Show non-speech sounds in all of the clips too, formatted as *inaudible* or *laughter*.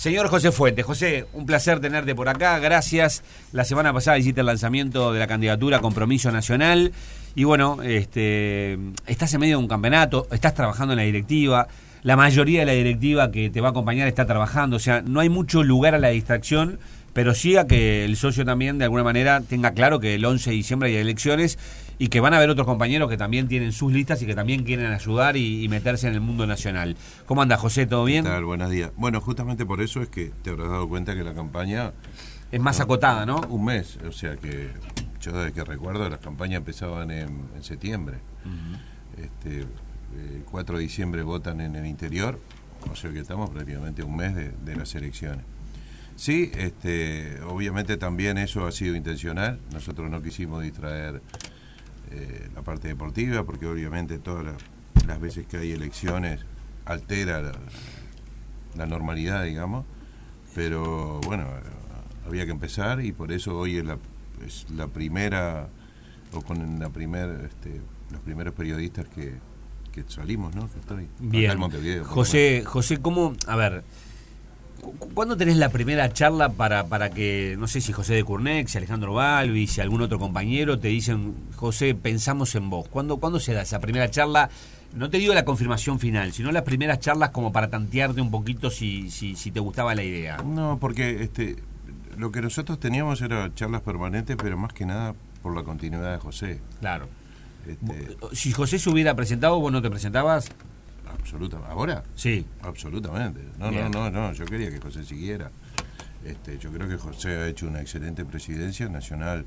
Señor José Fuentes, José, un placer tenerte por acá, gracias. La semana pasada hiciste el lanzamiento de la candidatura Compromiso Nacional y bueno, este, estás en medio de un campeonato, estás trabajando en la directiva, la mayoría de la directiva que te va a acompañar está trabajando, o sea, no hay mucho lugar a la distracción, pero sí a que el socio también de alguna manera tenga claro que el 11 de diciembre hay elecciones y que van a haber otros compañeros que también tienen sus listas y que también quieren ayudar y, meterse en el mundo nacional. ¿Cómo anda José? ¿Todo bien? ¿Qué tal? Buenos días. Bueno, justamente por eso es que te habrás dado cuenta que la campaña... Es más acotada, ¿no? Un mes, o sea que yo desde que recuerdo las campañas empezaban en, septiembre. este, 4 de diciembre votan en el interior, o sea que estamos prácticamente un mes de, de las elecciones. Sí, este, obviamente también eso ha sido intencional. Nosotros no quisimos distraer eh, la parte deportiva, porque obviamente todas las, veces que hay elecciones altera la, normalidad, digamos, pero bueno, había que empezar y por eso hoy es la, es la primera, o con la primera, este, los primeros periodistas que, que salimos, ¿no? Que estoy Bien. José, José, ¿cómo, a ver, ¿Cuándo tenés la primera charla para, para que, no sé si José de Curnex, si Alejandro Balbi, si algún otro compañero te dicen, José, pensamos en vos? ¿Cuándo, ¿Cuándo se da esa primera charla? No te digo la confirmación final, sino las primeras charlas como para tantearte un poquito si, si, si te gustaba la idea. No, porque este, lo que nosotros teníamos era charlas permanentes, pero más que nada por la continuidad de José. Claro. Este, si José se hubiera presentado, vos no te presentabas. Absolutamente. ¿Ahora? Sí. Absolutamente. No, no, no, no. Yo quería que José siguiera. Este, yo creo que José ha hecho una excelente presidencia nacional.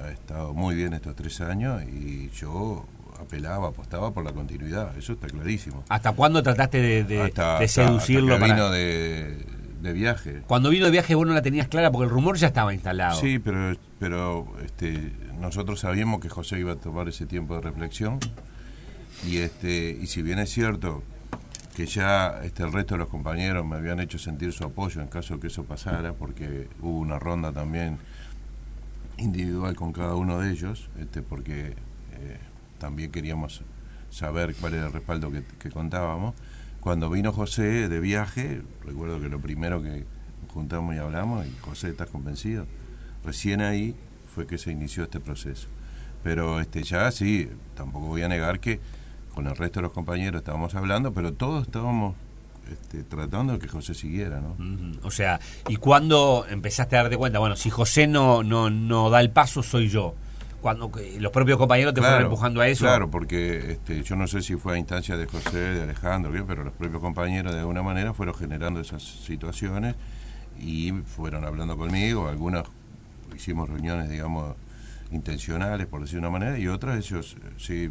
Ha estado muy bien estos tres años y yo apelaba, apostaba por la continuidad. Eso está clarísimo. ¿Hasta cuándo trataste de, de, seducirlo? vino de, de, viaje. Cuando vino de viaje vos no la tenías clara porque el rumor ya estaba instalado. Sí, pero, pero este, nosotros sabíamos que José iba a tomar ese tiempo de reflexión y este y si bien es cierto que ya este el resto de los compañeros me habían hecho sentir su apoyo en caso de que eso pasara porque hubo una ronda también individual con cada uno de ellos este porque eh, también queríamos saber cuál era el respaldo que, contábamos. Cuando vino José de viaje recuerdo que lo primero que juntamos y hablamos y José estás convencido recién ahí fue que se inició este proceso. Pero este ya sí tampoco voy a negar que con el resto de los compañeros estábamos hablando, pero todos estábamos este, tratando de que José siguiera, ¿no? O sea, ¿y cuándo empezaste a darte cuenta? Bueno, si José no, no, no da el paso, soy yo. Cuando los propios compañeros te fueron empujando a eso. Claro, porque este, yo no sé si fue a instancia de José, de Alejandro, pero los propios compañeros de alguna manera fueron generando esas situaciones y fueron hablando conmigo. Algunas hicimos reuniones, digamos, intencionales, por decir una manera, y otras ellos sí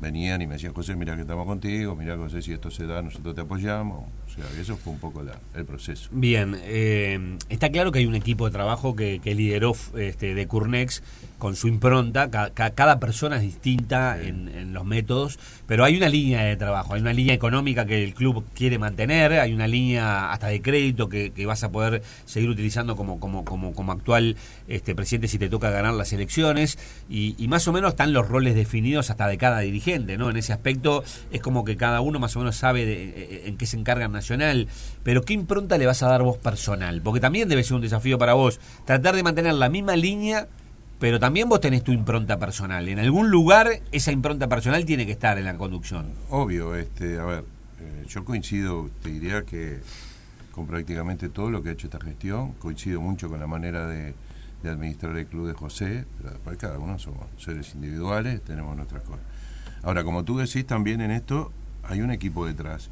venían y me decían, José, mira que estamos contigo, mira José, si esto se da, nosotros te apoyamos. O sea, eso fue un poco el proceso. Bien, eh, está claro que hay un equipo de trabajo que, lideró este, de Curnex con su impronta, cada persona es distinta en, los métodos, pero hay una línea de trabajo, hay una línea económica que el club quiere mantener, hay una línea hasta de crédito que, vas a poder seguir utilizando como, como, como, como actual este, presidente si te toca ganar las elecciones, y, y más o menos están los roles definidos hasta de cada dirigente ¿no? En ese aspecto es como que cada uno más o menos sabe de, eh, eh, en qué se encarga Nacional, pero ¿qué impronta le vas a dar vos personal? Porque también debe ser un desafío para vos tratar de mantener la misma línea, pero también vos tenés tu impronta personal. En algún lugar esa impronta personal tiene que estar en la conducción. Obvio, este, a ver, eh, yo coincido, te diría que con prácticamente todo lo que ha hecho esta gestión, coincido mucho con la manera de, administrar el club de José, pero después cada uno somos seres individuales, tenemos nuestras cosas. Ahora, como tú decís, también en esto hay un equipo detrás,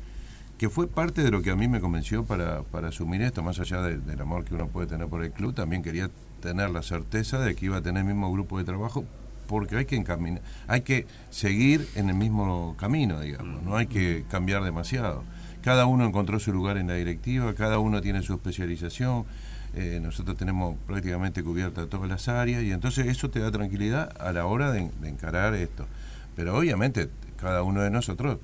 que fue parte de lo que a mí me convenció para, para asumir esto, más allá del amor que uno puede tener por el club, también quería tener la certeza de que iba a tener el mismo grupo de trabajo porque hay que encaminar, hay que seguir en el mismo camino, digamos, no hay que cambiar demasiado. Cada uno encontró su lugar en la directiva, cada uno tiene su especialización, eh, nosotros tenemos prácticamente cubierta todas las áreas y entonces eso te da tranquilidad a la hora de encarar esto. Pero obviamente cada uno de nosotros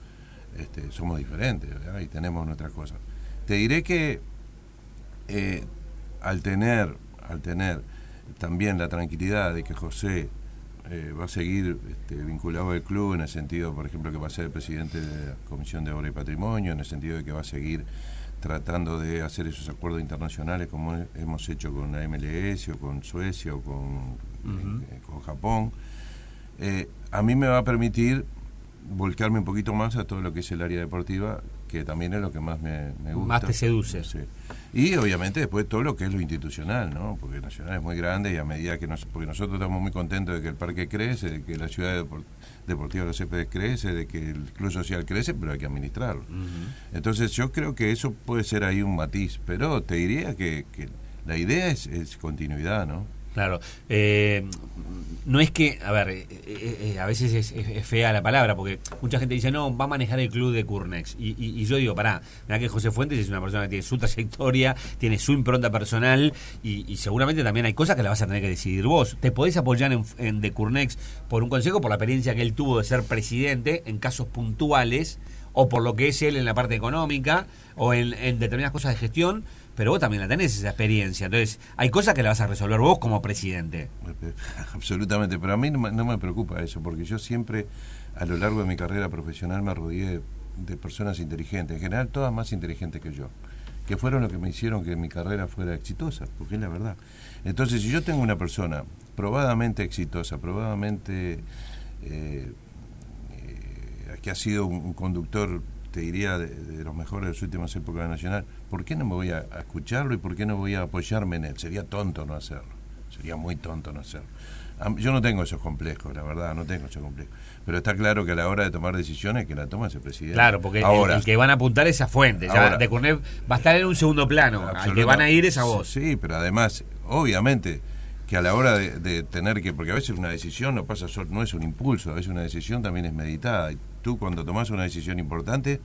este, somos diferentes y tenemos nuestras cosas. Te diré que eh, al tener al tener también la tranquilidad de que José eh, va a seguir este, vinculado al club en el sentido, por ejemplo, que va a ser el presidente de la Comisión de Obra y Patrimonio, en el sentido de que va a seguir tratando de hacer esos acuerdos internacionales como hemos hecho con la MLS o con Suecia o con, eh, con Japón, eh, a mí me va a permitir volcarme un poquito más a todo lo que es el área deportiva, que también es lo que más me, gusta. Más te seduce. Y obviamente después todo lo que es lo institucional, ¿no? Porque Nacional es muy grande y a medida que nos, porque nosotros estamos muy contentos de que el parque crece, de que la ciudad deportiva de los Céspedes crece, de que el club social crece, pero hay que administrarlo. Entonces yo creo que eso puede ser ahí un matiz, pero te diría que, que la idea es, es continuidad, ¿no? Claro. Eh, no es que, a ver, eh, eh, a veces es, fea la palabra, porque mucha gente dice, no, va a manejar el club de Curnex. Y, yo digo, pará, mira que José Fuentes es una persona que tiene su *laughs* trayectoria, tiene su impronta personal, y, seguramente también hay cosas que la vas a tener que decidir vos. Te podés apoyar en, en de Curnex por un consejo, por la experiencia que él tuvo de ser presidente en casos puntuales, o por lo que es él en la parte económica, o en determinadas cosas de gestión, pero vos también la tenés esa experiencia. Entonces, hay cosas que la vas a resolver vos como presidente. *laughs* Absolutamente, pero a mí no, me preocupa eso, porque yo siempre, a lo largo de mi carrera profesional, me rodeé de, personas inteligentes, en general todas más inteligentes que yo, que fueron lo que me hicieron que mi carrera fuera exitosa, porque es la verdad. Entonces, si yo tengo una persona probadamente exitosa, probadamente eh, eh, que ha sido un conductor te diría, de, los mejores de las últimas épocas de Nacional, ¿por qué no me voy a, escucharlo y por qué no voy a apoyarme en él? Sería tonto no hacerlo, sería muy tonto no hacerlo. Yo no tengo esos complejos, la verdad, no tengo esos complejos. Pero está claro que a la hora de tomar decisiones, que la toma ese presidente. Claro, porque el, que van a apuntar es a Fuente. Ya de Cornet va a estar en un segundo plano. Al que van a ir es a vos. Sí, pero además, obviamente, que a la hora de, tener que. Porque a veces una decisión no pasa no es un impulso, a veces una decisión también es meditada tú cuando tomás una decisión importante,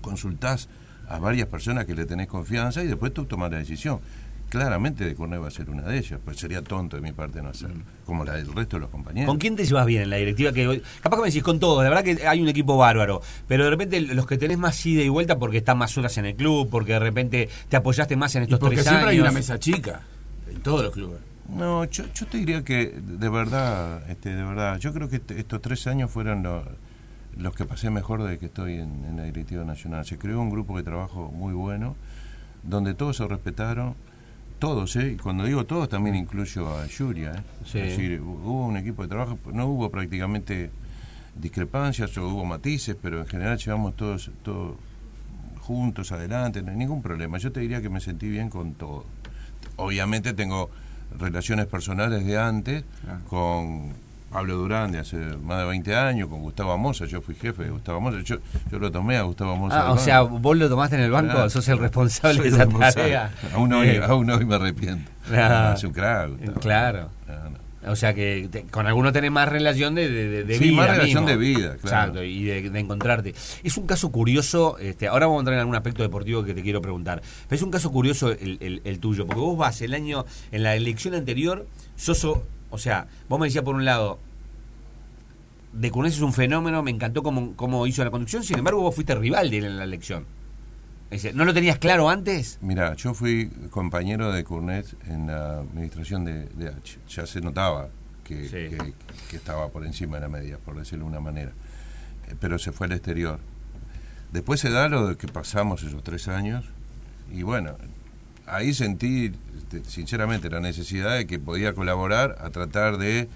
consultás a varias personas que le tenés confianza y después tú tomás la decisión. Claramente de Cornet va a ser una de ellas, pues sería tonto de mi parte no hacerlo, mm. como la del resto de los compañeros. ¿Con quién te llevas bien en la directiva? que Capaz que me decís con todos, la verdad que hay un equipo bárbaro, pero de repente los que tenés más ida y vuelta porque están más horas en el club, porque de repente te apoyaste más en estos porque tres siempre hay una mesa chica en todos los clubes. No, yo, yo te diría que de verdad, este, de verdad, yo creo que estos tres años fueron los los que pasé mejor desde que estoy en, la directiva nacional. Se creó un grupo de trabajo muy bueno, donde todos se respetaron, todos, ¿eh? y cuando digo todos también incluyo a Yuria. ¿eh? Es decir, hubo un equipo de trabajo, no hubo prácticamente discrepancias o hubo matices, pero en general llevamos todos, todos juntos adelante, no hay ningún problema. Yo te diría que me sentí bien con todo. Obviamente tengo relaciones personales de antes con Pablo Durán de hace más de 20 años, con Gustavo Amosa, yo fui jefe de Gustavo Amosa, yo, yo lo tomé a Gustavo Amosa. Ah, o sea, vos lo tomaste en el banco, sos el responsable de esa tarea. Aún hoy, eh. aún hoy me arrepiento. Ah, es un crack. Claro. O sea que con alguno tenés más relación de, de, sí, más relación de vida, claro. Exacto, y de, encontrarte. Es un caso curioso, este, ahora vamos a entrar en algún aspecto deportivo que te quiero preguntar, pero es un caso curioso el, el, el tuyo, porque vos vas el año, en la elección anterior, Soso o sea, vos me decías por un lado, de Cunés es un fenómeno, me encantó cómo, cómo, hizo la conducción, sin embargo vos fuiste rival de él en la elección. ¿No lo tenías claro antes? Mira, yo fui compañero de Curnet en la administración de, H. Ya se notaba que, estaba por encima de la media, por decirlo de una manera. Eh, pero se fue al exterior. Después se da lo de que pasamos esos tres años y bueno, ahí sentí este, sinceramente la necesidad de que podía colaborar a tratar de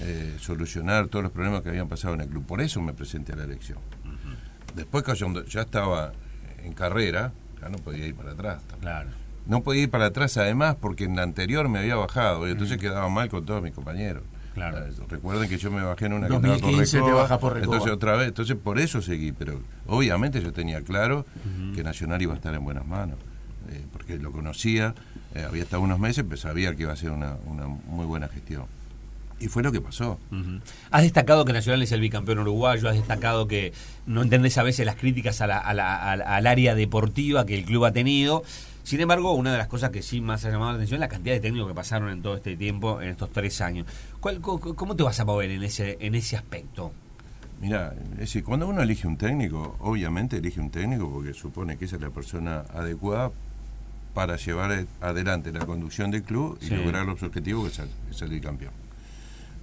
eh, solucionar todos los problemas que habían pasado en el club. Por eso me presenté a la elección. Después que ya estaba en carrera, ya no podía ir para atrás. Claro. No podía ir para atrás además porque en la anterior me había bajado y entonces quedaba mal con todos mis compañeros. Claro. Eh, recuerden que yo me bajé en una 2015 te baja por Entonces otra vez, entonces por eso seguí, pero obviamente yo tenía claro que Nacional iba a estar en buenas manos. Eh, porque lo conocía, eh, había estado unos meses, pero sabía que iba a ser una, muy buena gestión. Y fue lo que pasó. Has destacado que Nacional es el bicampeón uruguayo, has destacado que no entendés a veces las críticas a al área deportiva que el club ha tenido. Sin embargo, una de las cosas que sí más ha llamado la atención es la cantidad de técnicos que pasaron en todo este tiempo, en estos tres años. ¿Cómo te vas a mover en ese, en ese aspecto? Mira, es decir, cuando uno elige un técnico, obviamente elige un técnico porque supone que esa es la persona adecuada para llevar adelante la conducción del club y lograr los objetivos que es salir campeón.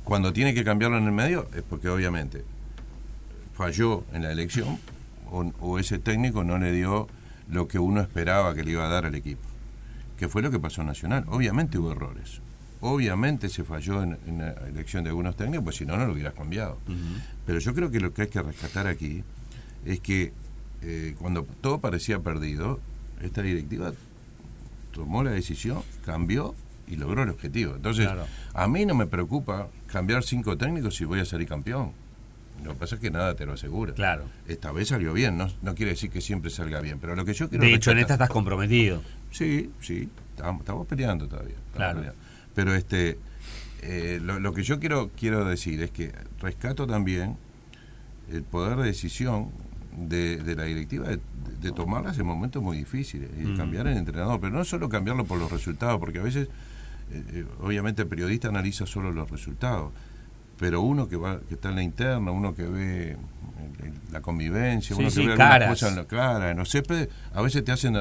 Cuando tiene que cambiarlo en el medio es porque obviamente falló en la elección o, ese técnico no le dio lo que uno esperaba que le iba a dar al equipo. Que fue lo que pasó en Nacional. Obviamente hubo errores. Obviamente se falló en, la elección de algunos técnicos, pues si no, no lo hubieras cambiado. Pero yo creo que lo que hay que rescatar aquí es que eh, cuando todo parecía perdido, esta directiva tomó la decisión, cambió y logró el objetivo. Entonces, a mí no me preocupa cambiar cinco técnicos si voy a salir campeón. Lo que pasa es que nada te lo asegura. Claro. Esta vez salió bien, no, no quiere decir que siempre salga bien, pero lo que yo quiero... De hecho, en esta estás comprometido. Sí, sí, estamos, peleando todavía. claro. Pero este, eh, lo, que yo quiero, quiero decir es que rescato también el poder de decisión de, la directiva de, tomarlas en momentos muy difíciles y cambiar el entrenador, pero no solo cambiarlo por los resultados, porque a veces, eh, eh, obviamente, el periodista analiza solo los resultados, pero uno que va que está en la interna, uno que ve la convivencia, uno que ve algunas cosas en la cara, no sé, a veces te hacen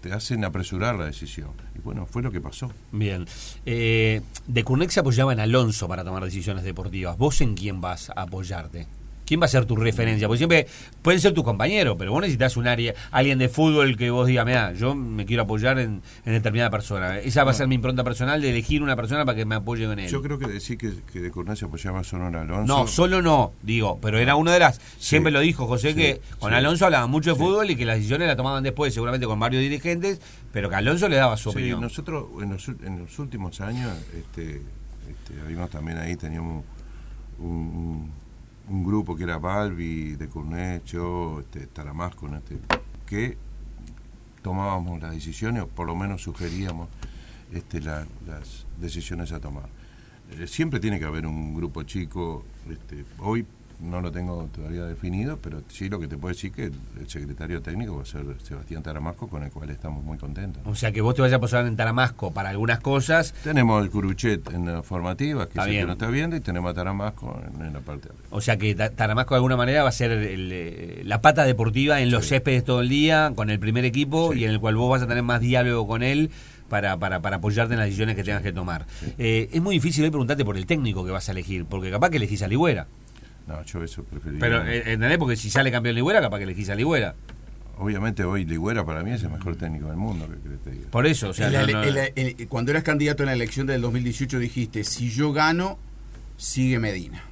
te hacen apresurar la decisión. Y bueno, fue lo que pasó. Bien. Eh, de Curnex se apoyaba en Alonso para tomar decisiones deportivas. ¿Vos en quién vas a apoyarte? ¿Quién va a ser tu referencia? Porque siempre pueden ser tus compañeros, pero vos necesitas un área, alguien de fútbol que vos digas, mira, yo me quiero apoyar en, determinada persona. Esa va a ser mi impronta personal de elegir una persona para que me apoye con él. Yo creo que decir que, de Cornell se apoyaba solo en Alonso. No, solo no, digo, pero era una de las. Siempre lo dijo José que con Alonso hablaba mucho de fútbol y que las decisiones las tomaban después, seguramente con varios dirigentes, pero que Alonso le daba su opinión. Nosotros en los, últimos años, este, este, también ahí, teníamos un un grupo que era Balbi, de Cornecho, este, Taramasco, este, que tomábamos las decisiones, o por lo menos sugeríamos este, las decisiones a tomar. Eh, siempre tiene que haber un grupo chico, este, hoy no lo tengo todavía definido, pero sí lo que te puedo decir que el, secretario técnico va a ser Sebastián Taramasco, con el cual estamos muy contentos. O sea, que vos te vayas a posar en Taramasco para algunas cosas. Tenemos el Curuchet en la formativa, que es el que no está viendo, y tenemos a Taramasco en, la parte de O sea, que Taramasco de alguna manera va a ser eh, la pata deportiva en los céspedes todo el día, con el primer equipo, y en el cual vos vas a tener más diálogo con él. Para, para, para apoyarte en las decisiones que tengas que tomar. Eh, es muy difícil hoy preguntarte por el técnico que vas a elegir, porque capaz que elegís a Ligüera. No, yo eso preferiría. Pero, eh, ¿entendés? Porque si sale campeón Ligüera, capaz que le quise a Ligüera. Obviamente hoy Ligüera para mí es el mejor técnico del mundo, que te diga. Por eso, o sea... cuando eras candidato en la elección del 2018 dijiste, si yo gano, sigue Medina.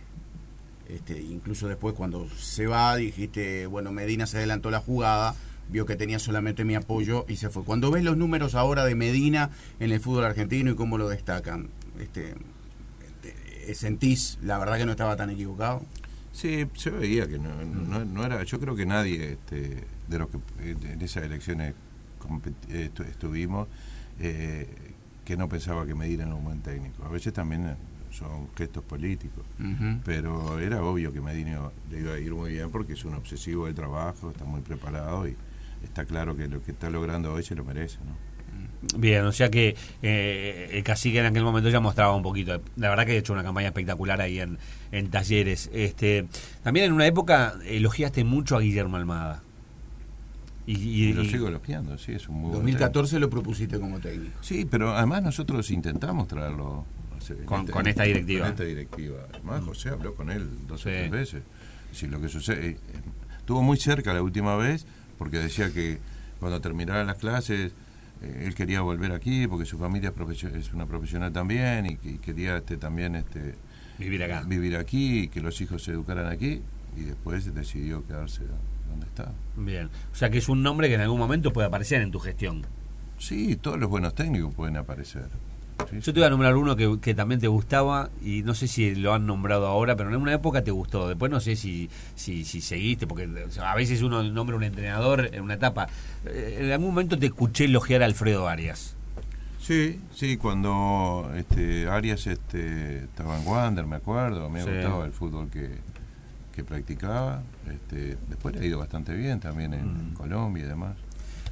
Este, incluso después cuando se va dijiste, bueno, Medina se adelantó la jugada, vio que tenía solamente mi apoyo y se fue. Cuando ves los números ahora de Medina en el fútbol argentino y cómo lo destacan, este, este ¿sentís la verdad que no estaba tan equivocado? Sí, se veía que no, no, era. Yo creo que nadie este, de los que en esas elecciones estuvimos eh, que no pensaba que Medina era un buen técnico. A veces también son gestos políticos, pero era obvio que Medina le iba a ir muy bien porque es un obsesivo del trabajo, está muy preparado y está claro que lo que está logrando hoy se lo merece, ¿no? Bien, o sea que eh, el cacique en aquel momento ya mostraba un poquito. La verdad que ha hecho una campaña espectacular ahí en, en talleres. Este, también en una época elogiaste mucho a Guillermo Almada. Y, lo sigo elogiando, sí, es un muy 2014 lo propusiste como técnico. Sí, pero además nosotros intentamos traerlo. con, este, esta directiva. Con esta directiva. Además, José habló con él dos o tres veces. Si lo que sucede. Eh, estuvo muy cerca la última vez porque decía que cuando terminaran las clases él quería volver aquí porque su familia es, una profesional también y, quería este, también este, vivir acá. Vivir aquí y que los hijos se educaran aquí y después decidió quedarse donde está. Bien, o sea que es un nombre que en algún momento puede aparecer en tu gestión. Sí, todos los buenos técnicos pueden aparecer. Yo te voy a nombrar uno que, también te gustaba y no sé si lo han nombrado ahora, pero en una época te gustó. Después no sé si, si, seguiste, porque a veces uno nombra un entrenador en una etapa. Eh, en algún momento te escuché elogiar a Alfredo Arias. Sí, sí, cuando este, Arias este, estaba en Wander, me acuerdo, me gustaba el fútbol que, que practicaba. Este, después le ha ido bastante bien también en mm. Colombia y demás.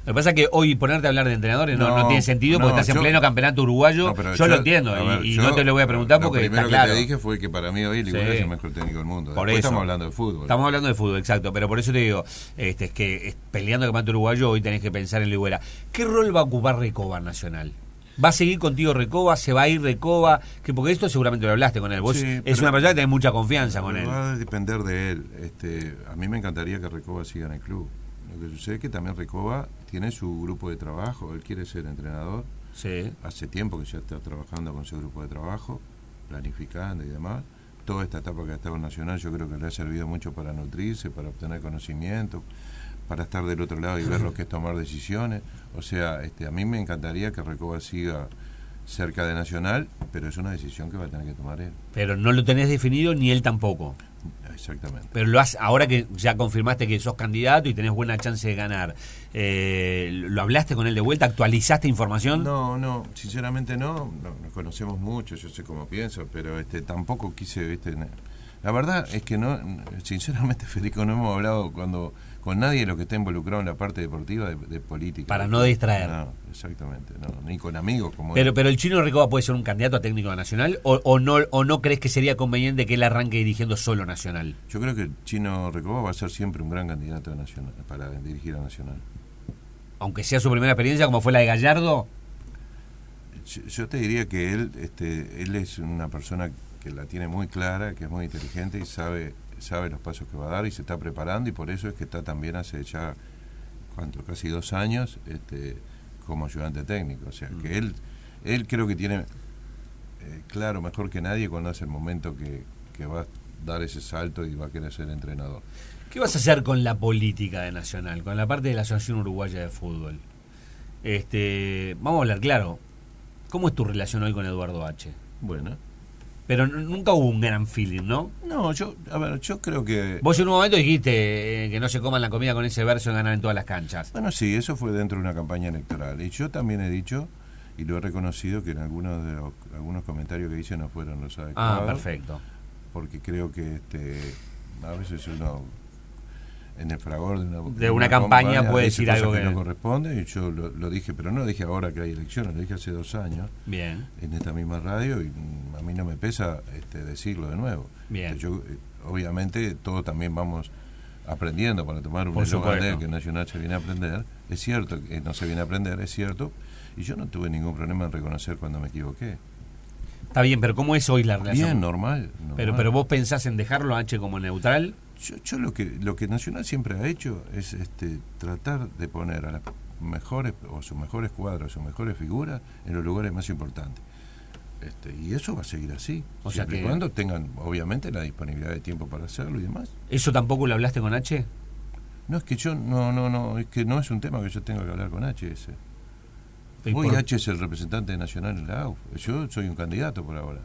Lo que pasa es que hoy ponerte a hablar de entrenadores no, no, tiene sentido porque estás en pleno campeonato uruguayo. yo, lo entiendo y, no te lo voy a preguntar porque lo primero está claro. que te dije fue que para mí hoy Ligüera es el mejor técnico del mundo. Por eso, estamos hablando de fútbol. Estamos hablando de fútbol, exacto. Pero por eso te digo, este, es que peleando el campeonato uruguayo hoy tenés que pensar en Ligüera. ¿Qué rol va a ocupar Recoba Nacional? ¿Va a seguir contigo Recoba? ¿Se va a ir Recoba? Que porque esto seguramente lo hablaste con él. Vos es una persona que tenés mucha confianza con él. Va a depender de él. Este, a mí me encantaría que Recoba siga en el club. Lo que sucede es que también Recoba tiene su grupo de trabajo, él quiere ser entrenador. Sí. Hace tiempo que ya está trabajando con su grupo de trabajo, planificando y demás. Toda esta etapa que ha estado en Nacional yo creo que le ha servido mucho para nutrirse, para obtener conocimiento, para estar del otro lado y ver *laughs* lo que es tomar decisiones. O sea, este, a mí me encantaría que Recoba siga cerca de Nacional, pero es una decisión que va a tener que tomar él. Pero no lo tenés definido ni él tampoco. Exactamente. Pero lo has, ahora que ya confirmaste que sos candidato y tenés buena chance de ganar, eh, ¿lo hablaste con él de vuelta? ¿Actualizaste información? No, no, sinceramente no, no, nos conocemos mucho, yo sé cómo pienso, pero este tampoco quise, viste, la verdad es que no, sinceramente *laughs* Federico, no hemos hablado cuando con nadie de los que está involucrado en la parte deportiva de, política. Para no distraer. No, exactamente, no, ni con amigos como Pero, pero el chino Recoba puede ser un candidato a técnico nacional o, o, no o no crees que sería conveniente que él arranque dirigiendo solo nacional. Yo creo que el chino Recoba va a ser siempre un gran candidato a nacional para dirigir a nacional. Aunque sea su primera experiencia como fue la de Gallardo. Yo, yo te diría que él, este, él es una persona que la tiene muy clara, que es muy inteligente y sabe sabe los pasos que va a dar y se está preparando y por eso es que está también hace ya, ¿cuánto? Casi dos años este, como ayudante técnico. O sea, que mm. él, él creo que tiene eh, claro mejor que nadie cuando hace el momento que, que va a dar ese salto y va a querer ser entrenador. ¿Qué vas a hacer con la política de Nacional, con la parte de la Asociación Uruguaya de Fútbol? Este, vamos a hablar claro. ¿Cómo es tu relación hoy con Eduardo H? Bueno, pero nunca hubo un gran feeling, ¿no? No, yo, a ver, yo creo que... Vos en un momento dijiste eh, que no se coman la comida con ese verso de ganar en todas las canchas. Bueno, sí, eso fue dentro de una campaña electoral. Y yo también he dicho, y lo he reconocido, que en algunos de los, algunos comentarios que hice no fueron los adecuados. Ah, perfecto. Porque creo que este a veces uno en el fragor de una, de una, campaña, puede decir algo que, no corresponde y yo lo, dije pero no lo dije ahora que hay elecciones lo dije hace dos años bien en esta misma radio y a mí no me pesa este, decirlo de nuevo bien yo eh, obviamente todos también vamos aprendiendo para tomar un de que Nacional se viene a aprender es cierto que no se viene a aprender es cierto y yo no tuve ningún problema en reconocer cuando me equivoqué Está bien, pero ¿cómo es hoy la relación? Bien, normal. Pero, pero vos pensás en dejarlo H como neutral. Yo, yo, lo que lo que Nacional siempre ha hecho es este tratar de poner a las mejores o sus mejores cuadros, sus mejores figuras en los lugares más importantes. Este, y eso va a seguir así. O sea que cuando tengan obviamente la disponibilidad de tiempo para hacerlo y demás. ¿Eso tampoco lo hablaste con H? No, es que yo no no no, es que no es un tema que yo tenga que hablar con H ese. Hoy H es el representante nacional en la AUF. Yo soy un candidato por ahora.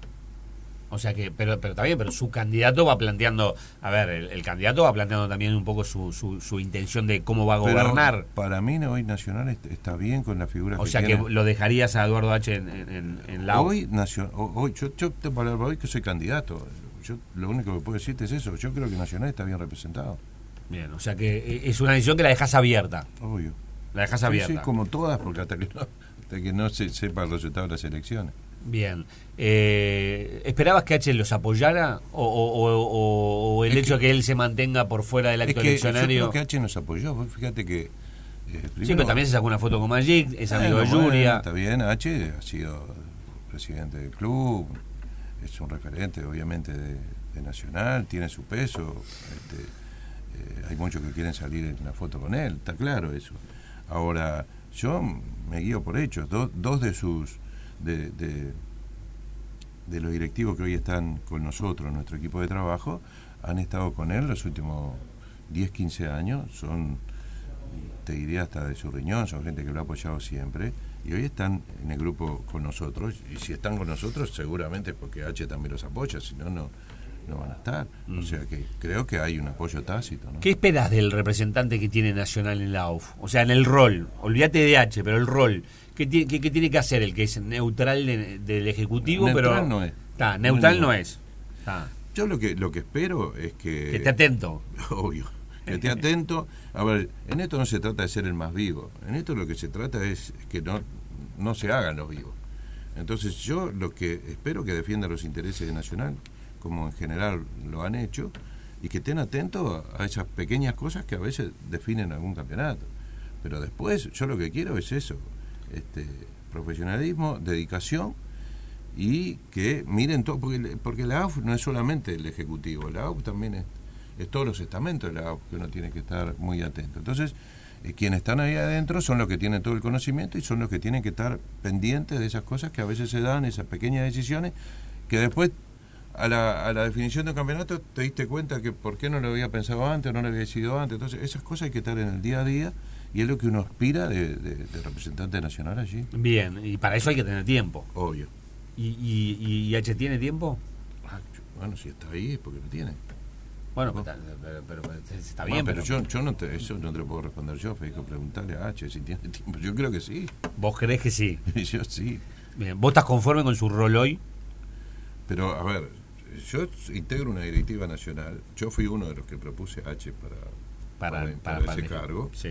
O sea que, pero, pero está bien, pero su candidato va planteando, a ver, el, candidato va planteando también un poco su, su, intención de cómo va a gobernar. Para mí, hoy Nacional está bien con la figura o sea que lo dejarías a Eduardo H en, en, la Hoy, hoy yo, yo te hablar hoy que soy candidato. Yo lo único que puedo decirte es eso. Yo creo que Nacional está bien representado. Bien, o sea que eh, es una decisión que la dejas abierta. Obvio. La dejas abierta. Sí, como todas, porque hasta que no, hasta que no se sepa el resultado de las elecciones. Bien. Eh, ¿Esperabas que H los apoyara o, el hecho de que él se mantenga por fuera del acto eleccionario? Yo creo que H nos apoyó. Fíjate que. Eh, Siempre también se sacó una foto con Magic, es amigo de Julia. está bien, H ha sido presidente del club, es un referente, obviamente, de, Nacional, tiene su peso. Este, eh, hay muchos que quieren salir en la foto con él, está claro eso. Ahora, yo me guío por hechos. dos de sus de, de, los directivos que hoy están con nosotros, nuestro equipo de trabajo, han estado con él los últimos 10, 15 años, son, te diría hasta de su riñón, son gente que lo ha apoyado siempre, y hoy están en el grupo con nosotros, y si están con nosotros seguramente porque H también los apoya, si no, no, no van a estar. O mm. sea que creo que hay un apoyo tácito. ¿Qué esperas del representante que tiene Nacional en la UF? O sea, en el rol, olvídate de H, pero el rol. ¿Qué, tiene que hacer el que es neutral del Ejecutivo? Neutral pero, no es. Está, neutral no, es. Yo lo que, lo que espero es que... Que esté atento. *laughs* Obvio. Que esté atento. A ver, en esto no se trata de ser el más vivo. En esto lo que se trata es que no, no se hagan los vivos. Entonces yo lo que espero que defienda los intereses de Nacional, como en general lo han hecho, y que estén atentos a esas pequeñas cosas que a veces definen algún campeonato. Pero después yo lo que quiero es eso, este, profesionalismo, dedicación y que miren todo, porque, porque la AUF no es solamente el Ejecutivo, la AUF también es, todos los estamentos de la AUF que uno tiene que estar muy atento. Entonces, eh, quienes están ahí adentro son los que tienen todo el conocimiento y son los que tienen que estar pendientes de esas cosas que a veces se dan, esas pequeñas decisiones, que después a la, a la definición de un campeonato te diste cuenta que por qué no lo había pensado antes o no lo había decidido antes. Entonces, esas cosas hay que estar en el día a día y es lo que uno aspira de, de- de representante nacional allí, Bien, y para eso hay que tener tiempo. obvio. ¿Y, y, y H tiene tiempo? Ah, bueno, si está ahí es porque lo tiene. Bueno, pero, pero- pero- pero está Bueno, bien, pero, pero, yo, yo no te, eso no te lo puedo responder yo, Federico, preguntarle a H si tiene tiempo. Yo creo que sí, vos crees que sí. *laughs* yo sí. Bien, ¿vos estás conforme con su rol hoy? Pero, a ver, yo integro una directiva nacional. Yo fui uno de los que propuse a H para, Para, para, para, para ese para- cargo. Sí.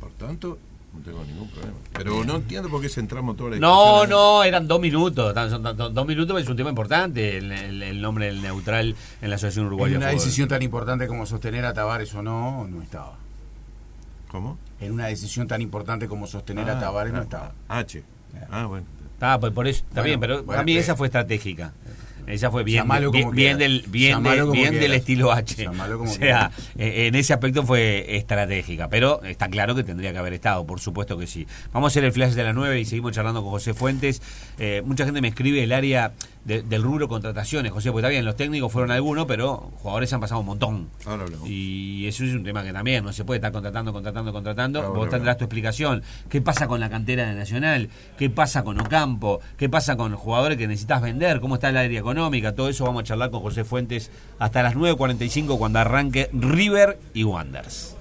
Por tanto, no tengo ningún problema. Pero no entiendo por qué centramos toda la No, en- no, eran dos minutos. Son- Dos minutos es un tema importante, el, el- el nombre del neutral en la Asociación En Uruguaya. una de Fútbol. decisión tan importante como sostener a Tavares o no, no estaba. ¿Cómo? En una decisión tan importante como sostener a Ah, Tavares no ah, estaba. H. Ah, bueno. Ah, pues por eso está Bueno, bien, pero bueno, mí que- esa fue estratégica. Esa fue bien, Llamalo bien, como bien quieras. del, bien, Llamalo de- como bien del estilo H. O sea, eh, en ese aspecto fue estratégica, pero está claro que tendría que haber estado, por supuesto que sí. Vamos a hacer el flash de la 9 y seguimos charlando con José Fuentes. Eh, mucha gente me escribe el área de- del rubro contrataciones, José, porque está bien, los técnicos fueron algunos, pero jugadores han pasado un montón. Ahora hablamos. Y eso es un tema que también no se puede estar contratando, contratando, contratando. Ahora Vos tendrás tu explicación. ¿Qué pasa con la cantera de Nacional? ¿Qué pasa con Ocampo? ¿Qué pasa con los jugadores que necesitas vender? ¿Cómo está el área económica? Todo eso vamos a charlar con José Fuentes hasta las 9.45 cuando arranque River y Wanderers.